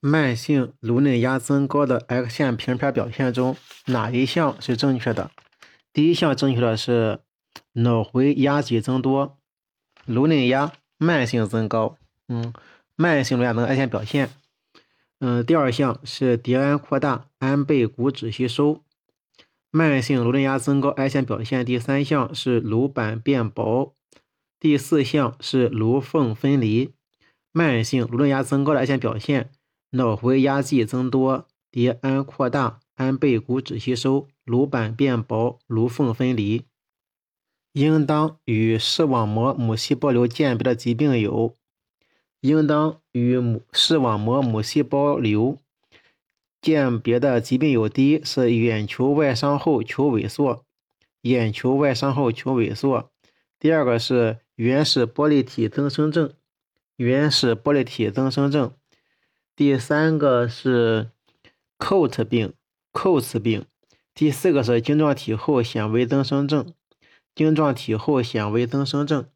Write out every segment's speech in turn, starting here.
慢性颅内压增高的 X 线平片表现中，哪一项是正确的？第一项正确的是脑回压积增多，颅内压慢性增高，嗯，慢性颅压增 X 线表现。嗯，第二项是蝶氨扩大，安倍骨脂吸收，慢性颅内压增高 X 线表现。第三项是颅板变薄，第四项是颅缝分离，慢性颅内压增高的 X 线表现。脑回压积增多，蝶氨扩大，氨被骨质吸收，颅板变薄，颅缝分离。应当与视网膜母细胞瘤鉴别的疾病有：应当与母视网膜母细胞瘤鉴别的疾病有，第一是眼球外伤后球萎缩，眼球外伤后球萎缩；第二个是原始玻璃体增生症，原始玻璃体增生症。第三个是 Coat 病，Coats 病。第四个是晶状体后纤维增生症，晶状体后纤维增生症。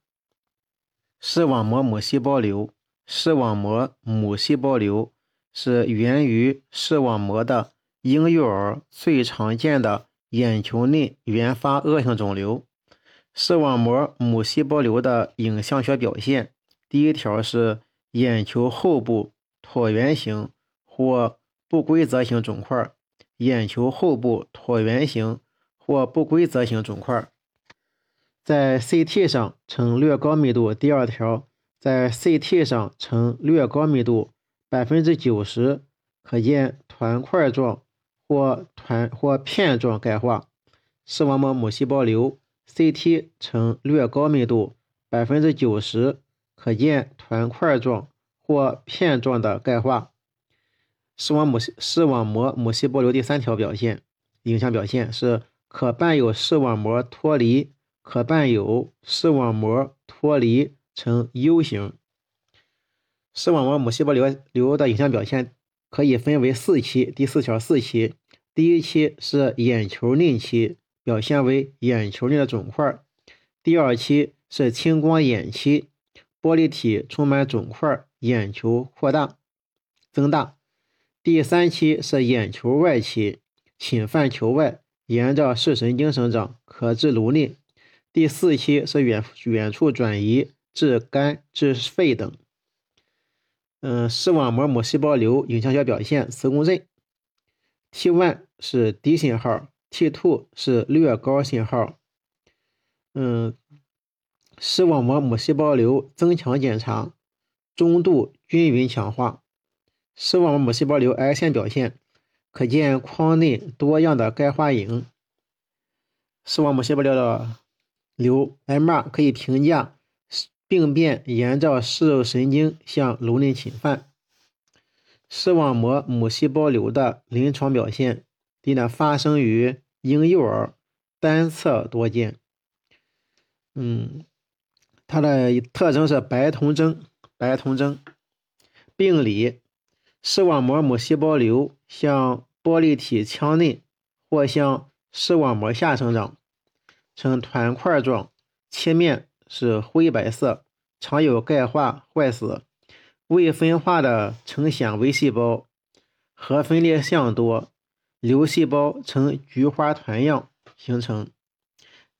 视网膜母细胞瘤，视网膜母细胞瘤是源于视网膜的婴幼儿最常见的眼球内原发恶性肿瘤。视网膜母细胞瘤的影像学表现，第一条是眼球后部。椭圆形或不规则形肿块，眼球后部椭圆形或不规则形肿块，在 CT 上呈略高密度。第二条，在 CT 上呈略高密度，百分之九十可见团块状或团或片状钙化。视网膜母细胞瘤 CT 呈略高密度，百分之九十可见团块状。或片状的钙化，视网母视网膜母细胞瘤第三条表现影像表现是可伴有视网膜脱离，可伴有视网膜脱离呈 U 型。视网膜母细胞瘤瘤的影像表现可以分为四期，第四条四期，第一期是眼球内期，表现为眼球内的肿块；第二期是青光眼期，玻璃体充满肿块。眼球扩大、增大。第三期是眼球外期，侵犯球外，沿着视神经生长，可至颅内。第四期是远远处转移至肝、至肺等。嗯，视网膜母细胞瘤影像学表现：磁共振，T1 是低信号，T two 是略高信号。嗯，视网膜母细胞瘤增强检查。中度均匀强化，视网膜母细胞瘤癌线表现，可见眶内多样的钙化影。视网膜细胞瘤的瘤 MR 可以评价病变沿着视神经向颅内侵犯。视网膜母细胞瘤的临床表现，第一呢，发生于婴幼儿，单侧多见。嗯，它的特征是白铜征。白铜征病理，视网膜母细胞瘤向玻璃体腔内或向视网膜下生长，呈团块状，切面是灰白色，常有钙化坏死，未分化的呈纤维细胞，核分裂相多，瘤细胞呈菊花团样形成。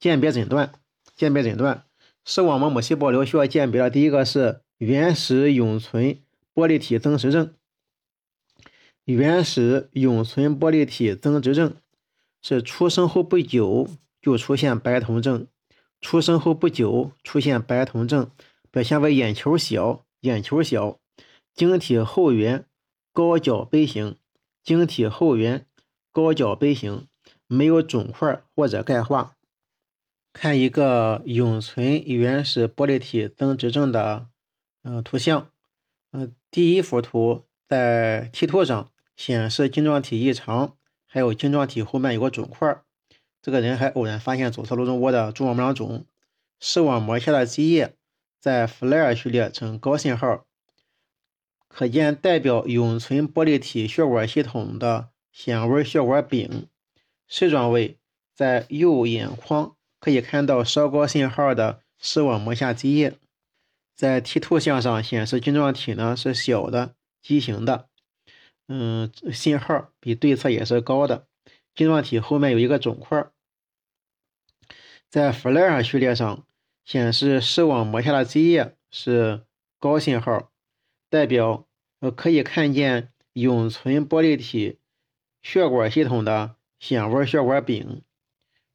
鉴别诊断，鉴别诊断，视网膜母细胞瘤需要鉴别的第一个是。原始永存玻璃体增殖症，原始永存玻璃体增殖症是出生后不久就出现白瞳症，出生后不久出现白瞳症，表现为眼球小，眼球小，晶体后缘高角杯形，晶体后缘高角杯形，没有肿块或者钙化。看一个永存原始玻璃体增殖症的。嗯，图像，嗯，第一幅图在 T 图上显示晶状体异常，还有晶状体后面有个肿块。这个人还偶然发现左侧颅中窝的蛛网膜囊肿。视网膜下的积液在 FLAIR 序列呈高信号，可见代表永存玻璃体血管系统的显微血管柄视状位在右眼眶，可以看到稍高信号的视网膜下积液。在 T 图像上显示晶状体呢是小的畸形的，嗯，信号比对侧也是高的。晶状体后面有一个肿块，在 FLIR 序列上显示视网膜下的积液是高信号，代表呃可以看见永存玻璃体血管系统的显微血管柄。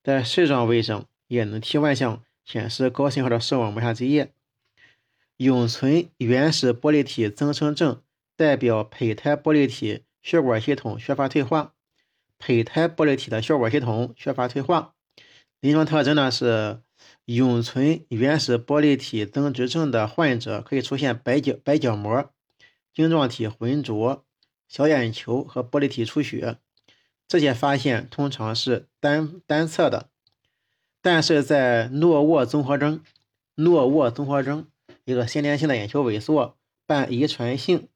在视状位上也能 T 万项显示高信号的视网膜下积液。永存原始玻璃体增生症代表胚胎玻璃体血管系统缺乏退化。胚胎玻璃体的血管系统缺乏退化，临床特征呢是永存原始玻璃体增殖症的患者可以出现白角白角膜、晶状体浑浊、小眼球和玻璃体出血。这些发现通常是单单侧的，但是在诺沃综合征、诺沃综合征一个先天性的眼球萎缩伴遗传性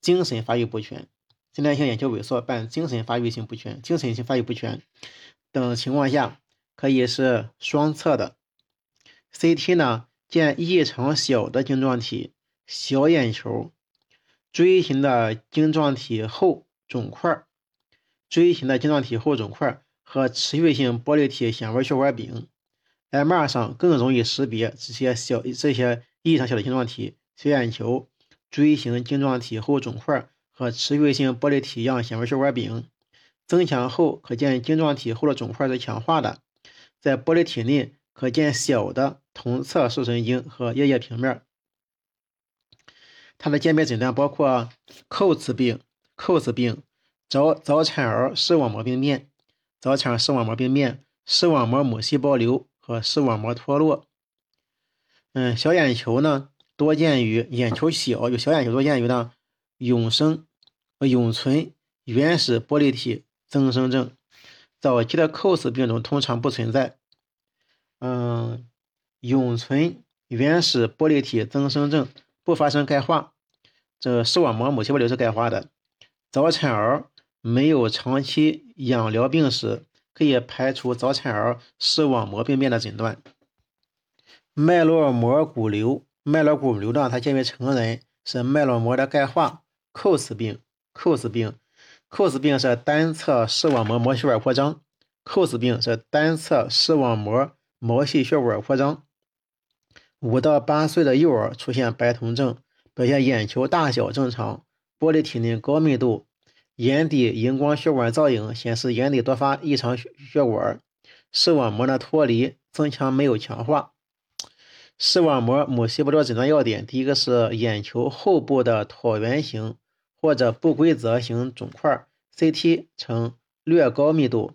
精神发育不全。先天性眼球萎缩伴精神发育性不全、精神性发育不全等情况下，可以是双侧的。CT 呢，见异常小的晶状体、小眼球、锥形的晶状体后肿块、锥形的晶状体后肿块和持续性玻璃体显微血管柄。MR 上更容易识别这些小、这些异常小的晶状体、小眼球、锥形晶状体后肿块。和持续性玻璃体样显微血管柄增强后，可见晶状体后的肿块是强化的。在玻璃体内可见小的同侧视神经和叶叶平面。它的鉴别诊断包括扣子病、扣子病、早早产儿视网膜病变、早产视网膜病变、视网膜母细胞瘤和视网膜脱落。嗯，小眼球呢多见于眼球小，有小眼球多见于呢永生。永存原始玻璃体增生症，早期的 COS 病中通常不存在。嗯，永存原始玻璃体增生症不发生钙化，这视网膜母细胞瘤是钙化的。早产儿没有长期养疗病史，可以排除早产儿视网膜病变的诊断。脉络膜骨瘤，脉络骨瘤呢，它见于成人，是脉络膜的钙化，COS 病。COS 病，COS 病是单侧视网膜毛细血管扩张。COS 病是单侧视网膜毛细血管扩张。五到八岁的幼儿出现白瞳症，表现眼球大小正常，玻璃体内高密度，眼底荧光血管造影显示眼底多发异常血管，视网膜的脱离增强没有强化。视网膜母细胞的诊断要点，第一个是眼球后部的椭圆形。或者不规则形肿块，CT 呈略高密度，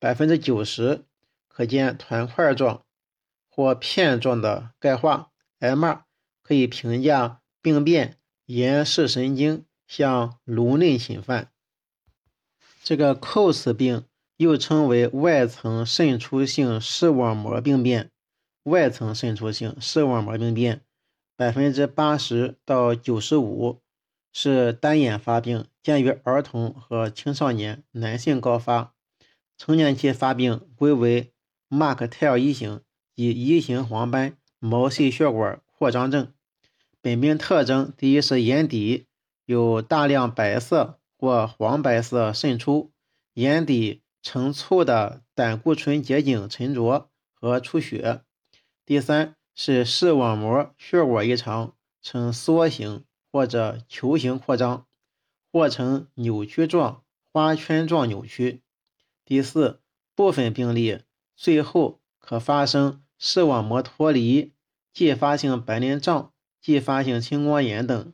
百分之九十可见团块状或片状的钙化。MR 可以评价病变沿视神经向颅内侵犯。这个 COS 病又称为外层渗出性视网膜病变，外层渗出性视网膜病变，百分之八十到九十五。是单眼发病，见于儿童和青少年，男性高发，成年期发病归为马克泰尔一型以一型黄斑毛细血管扩张症。本病特征：第一是眼底有大量白色或黄白色渗出，眼底呈粗的胆固醇结晶沉着和出血；第三是视网膜血管异常，呈梭形。或者球形扩张，或呈扭曲状、花圈状扭曲。第四，部分病例最后可发生视网膜脱离、继发性白内障、继发性青光眼等。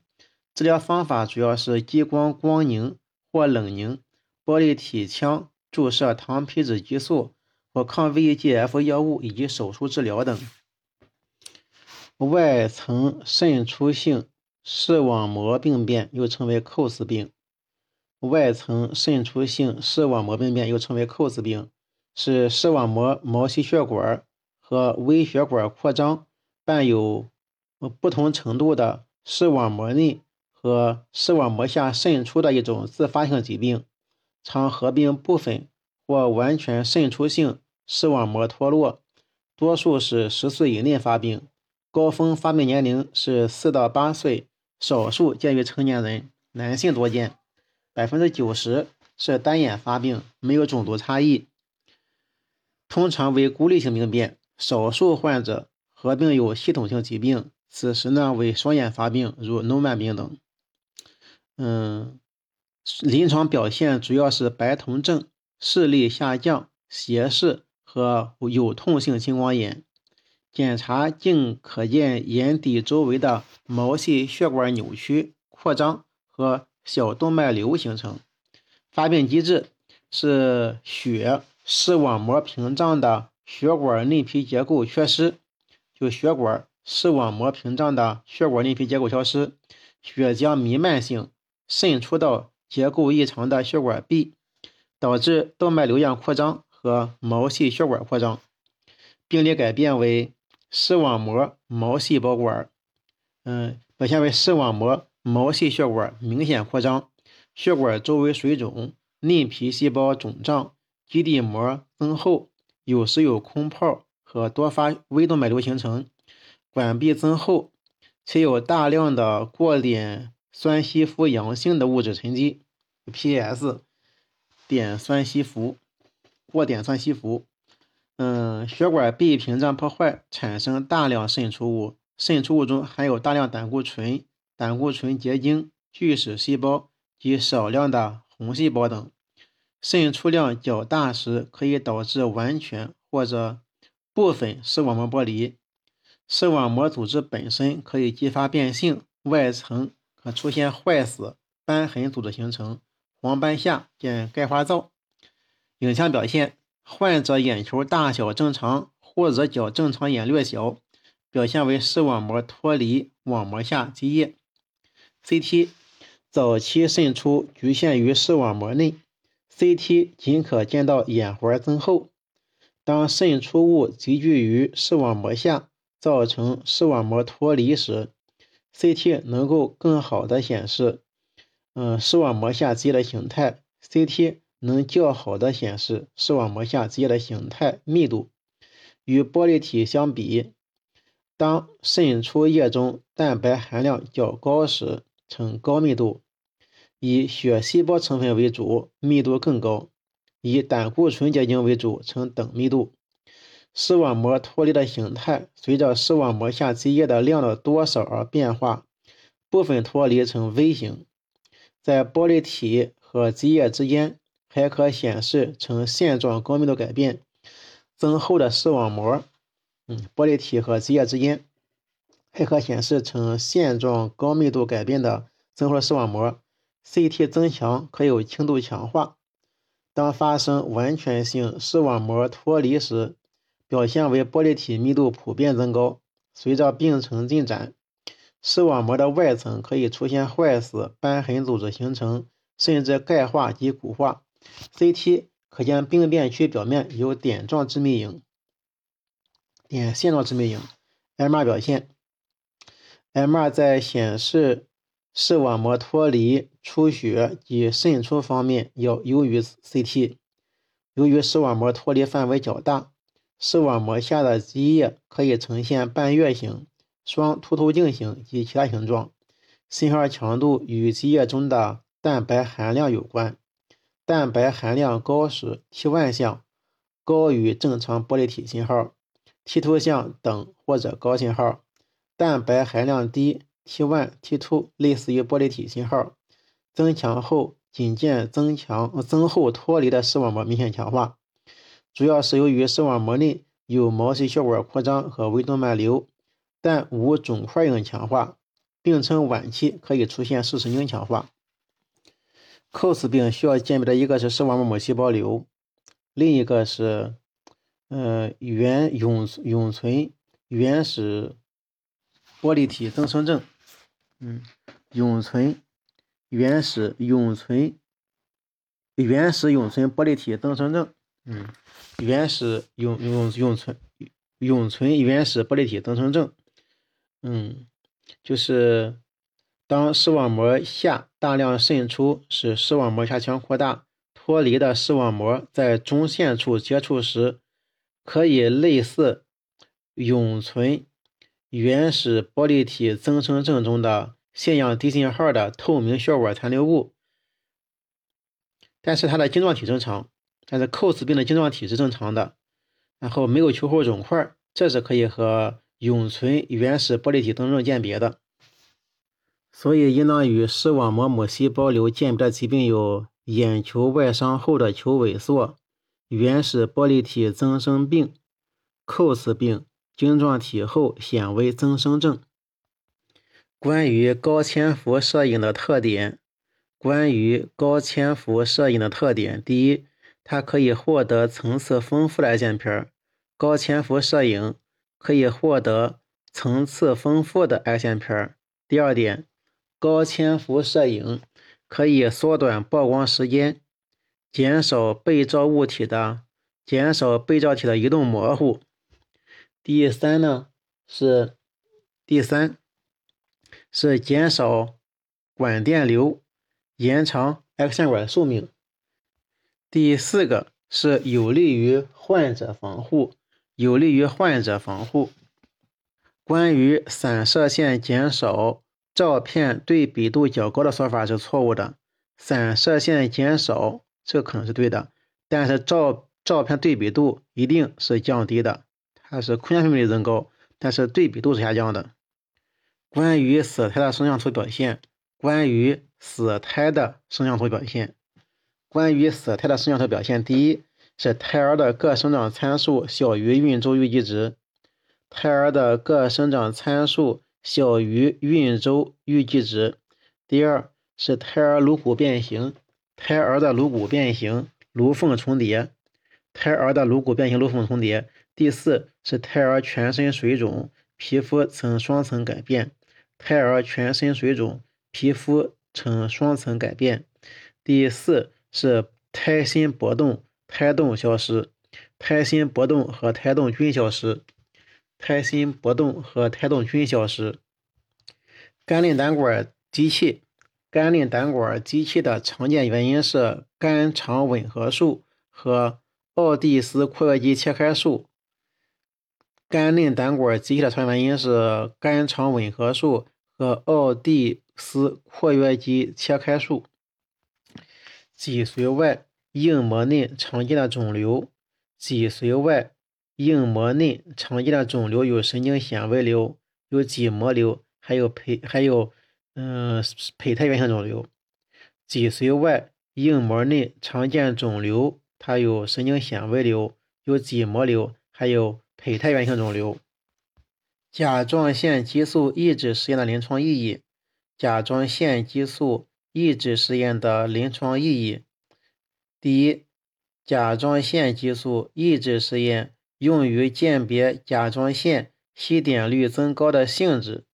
治疗方法主要是激光光凝或冷凝、玻璃体腔注射糖皮质激素或抗 VEGF 药物以及手术治疗等。外层渗出性。视网膜病变又称为 COS 病，外层渗出性视网膜病变又称为 COS 病，是视网膜毛细血管和微血管扩张伴有不同程度的视网膜内和视网膜下渗出的一种自发性疾病，常合并部分或完全渗出性视网膜脱落，多数是十岁以内发病，高峰发病年龄是四到八岁。少数见于成年人，男性多见。百分之九十是单眼发病，没有种族差异，通常为孤立性病变。少数患者合并有系统性疾病，此时呢为双眼发病，如诺曼病等。嗯，临床表现主要是白瞳症、视力下降、斜视和有痛性青光眼。检查镜可见眼底周围的毛细血管扭曲、扩张和小动脉瘤形成。发病机制是血视网膜屏障的血管内皮结构缺失，就血管视网膜屏障的血管内皮结构消失，血浆弥漫性渗出到结构异常的血管壁，导致动脉瘤样扩张和毛细血管扩张。病理改变为。视网膜毛细胞管，嗯，表现为视网膜毛细血管明显扩张，血管周围水肿，内皮细胞肿胀，基底膜增厚，有时有空泡和多发微动脉瘤形成，管壁增厚，且有大量的过碘酸吸附阳性的物质沉积 （P.S.），碘酸吸附，过碘酸吸附。嗯，血管壁屏障破坏，产生大量渗出物，渗出物中含有大量胆固醇、胆固醇结晶、巨噬细胞及少量的红细胞等。渗出量较大时，可以导致完全或者部分视网膜剥离。视网膜组织本身可以激发变性，外层可出现坏死、瘢痕组织形成，黄斑下见钙化灶。影像表现。患者眼球大小正常，或者较正常眼略小，表现为视网膜脱离网膜下积液。CT 早期渗出局限于视网膜内，CT 仅可见到眼环增厚。当渗出物集聚于视网膜下，造成视网膜脱离时，CT 能够更好的显示，嗯，视网膜下积液的形态。CT 能较好的显示视网膜下积液的形态、密度。与玻璃体相比，当渗出液中蛋白含量较高时，呈高密度；以血细胞成分为主，密度更高；以胆固醇结晶为主，呈等密度。视网膜脱离的形态随着视网膜下积液的量的多少而变化，部分脱离呈 V 型，在玻璃体和积液之间。还可显示呈线状高密度改变，增厚的视网膜，嗯，玻璃体和积液之间还可显示呈线状高密度改变的增厚的视网膜。CT 增强可有轻度强化。当发生完全性视网膜脱离时，表现为玻璃体密度普遍增高。随着病程进展，视网膜的外层可以出现坏死、瘢痕组织形成，甚至钙化及骨化。CT 可见病变区表面有点状致密影、点线状致密影。MR 表现，MR 在显示视网膜脱离、出血及渗出方面要优于 CT。由于视网膜脱离范围较大，视网膜下的积液可以呈现半月形、双凸透镜形及其他形状。信号强度与积液中的蛋白含量有关。蛋白含量高时，T1 项高于正常玻璃体信号，T2 项等或者高信号；蛋白含量低，T1、T2 类似于玻璃体信号。增强后仅见增强、增厚脱离的视网膜明显强化，主要是由于视网膜内有毛细血管扩张和微动脉瘤，但无肿块样强化。病程晚期可以出现视神经强化。Cos 病需要鉴别的一个是视网膜母细胞瘤，另一个是，呃，原永永存原始玻璃体增生症，嗯，永存原始永存原始永存玻璃体增生症，嗯，原始永永永存永存原始玻璃体增生症，嗯，就是。当视网膜下大量渗出，使视网膜下腔扩大，脱离的视网膜在中线处接触时，可以类似永存原始玻璃体增生症中的腺样低信号的透明血管残留物，但是它的晶状体正常，但是扣死病的晶状体是正常的，然后没有球后肿块，这是可以和永存原始玻璃体增生症鉴别的。所以，应当与视网膜母细胞瘤鉴别的疾病有眼球外伤后的球萎缩、原始玻璃体增生病、扣死病、晶状体后显微增生症。关于高潜伏摄影的特点。关于高潜伏摄影的特点：第一，它可以获得层次丰富的 X 线片。高潜伏摄影可以获得层次丰富的 X 线片。第二点，高潜伏摄影可以缩短曝光时间，减少被照物体的减少被照体的移动模糊。第三呢是第三是减少管电流。延长 X 线管寿命。第四个是有利于患者防护，有利于患者防护。关于散射线减少照片对比度较高的说法是错误的。散射线减少这可能是对的，但是照照片对比度一定是降低的。它是空间分辨率增高，但是对比度是下降的。关于死胎的摄像图表现，关于。死胎的摄像图表现。关于死胎的摄像图表现，第一是胎儿的各生长参数小于孕周预计值。胎儿的各生长参数小于孕周预计值。第二是胎儿颅骨变形，胎儿的颅骨变形，颅缝重叠。胎儿的颅骨变形，颅缝重叠。第四是胎儿全身水肿，皮肤呈双层改变。胎儿全身水肿，皮肤。呈双层改变。第四是胎心搏动、胎动消失，胎心搏动和胎动均消失，胎心搏动和胎动均消失。肝内胆管积气，肝内胆管积气的常见原因是肝肠吻合术和奥蒂斯括约肌切开术。肝内胆管积气的常见原因是肝肠吻合术和奥蒂。斯括约肌切开术，脊髓外硬膜内常见的肿瘤，脊髓外硬膜内常见的肿瘤有神经纤维瘤，有脊膜瘤，还有胚还有嗯胚胎原性肿瘤。脊髓外硬膜内常见肿瘤，它有神经纤维瘤，有脊膜瘤，还有胚胎原性肿瘤。甲状腺激素抑制实验的临床意义。甲状腺激素抑制实验的临床意义：第一，甲状腺激素抑制实验用于鉴别甲状腺吸碘率增高的性质。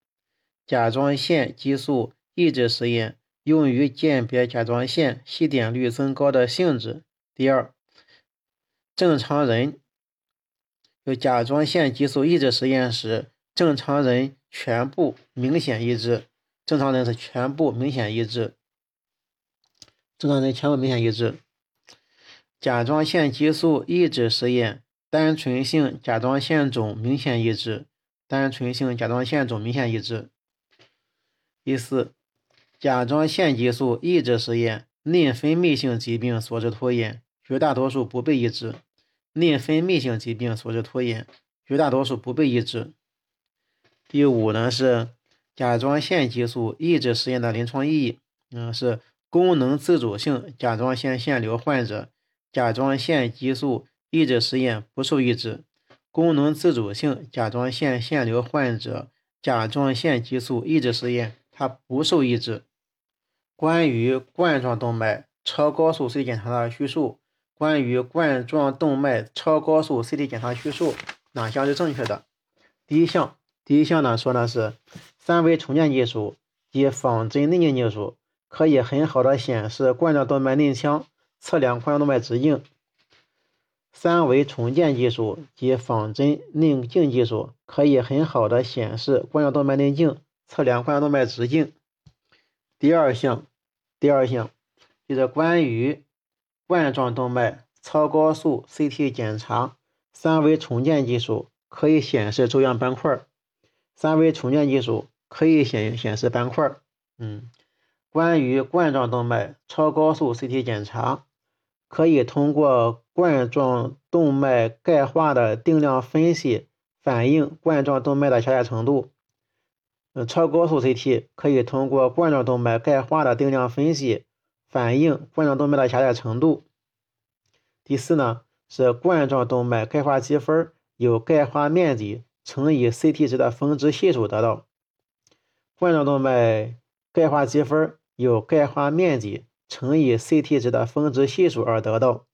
甲状腺激素抑制实验用于鉴别甲状腺吸碘率增高的性质。第二，正常人有甲状腺激素抑制实验时，正常人全部明显抑制。正常人是全部明显抑制，正常人全部明显抑制。甲状腺激素抑制实验，单纯性甲状腺肿明显抑制，单纯性甲状腺肿明显抑制。第四，甲状腺激素抑制实验，内分泌性疾病所致拖延，绝大多数不被抑制。内分泌性疾病所致拖延，绝大多数不被抑制。第五呢是。甲状腺激素抑制实验的临床意义，嗯，是功能自主性甲状腺腺瘤患者，甲状腺激素抑制实验不受抑制；功能自主性甲状腺腺瘤患者，甲状腺激素抑制实验它不受抑制。关于冠状动脉超高速 CT 检查的叙述，关于冠状动脉超高速 CT 检查叙述哪项是正确的？第一项。第一项呢说的是三维重建技术及仿真内镜技术可以很好的显示冠状动脉内腔，测量冠状动脉直径。三维重建技术及仿真内镜技术可以很好的显示冠状动脉内镜，测量冠状动脉直径。第二项，第二项就是关于冠状动脉超高速 CT 检查，三维重建技术可以显示粥样斑块。三维重建技术可以显显示斑块。嗯，关于冠状动脉超高速 CT 检查，可以通过冠状动脉钙化的定量分析反映冠状动脉的狭窄程度。嗯，超高速 CT 可以通过冠状动脉钙化的定量分析反映冠状动脉的狭窄程度。第四呢，是冠状动脉钙化积分由钙化面积乘以 CT 值的峰值系数得到。冠状动脉钙化积分由钙化面积乘以 CT 值的峰值系数而得到。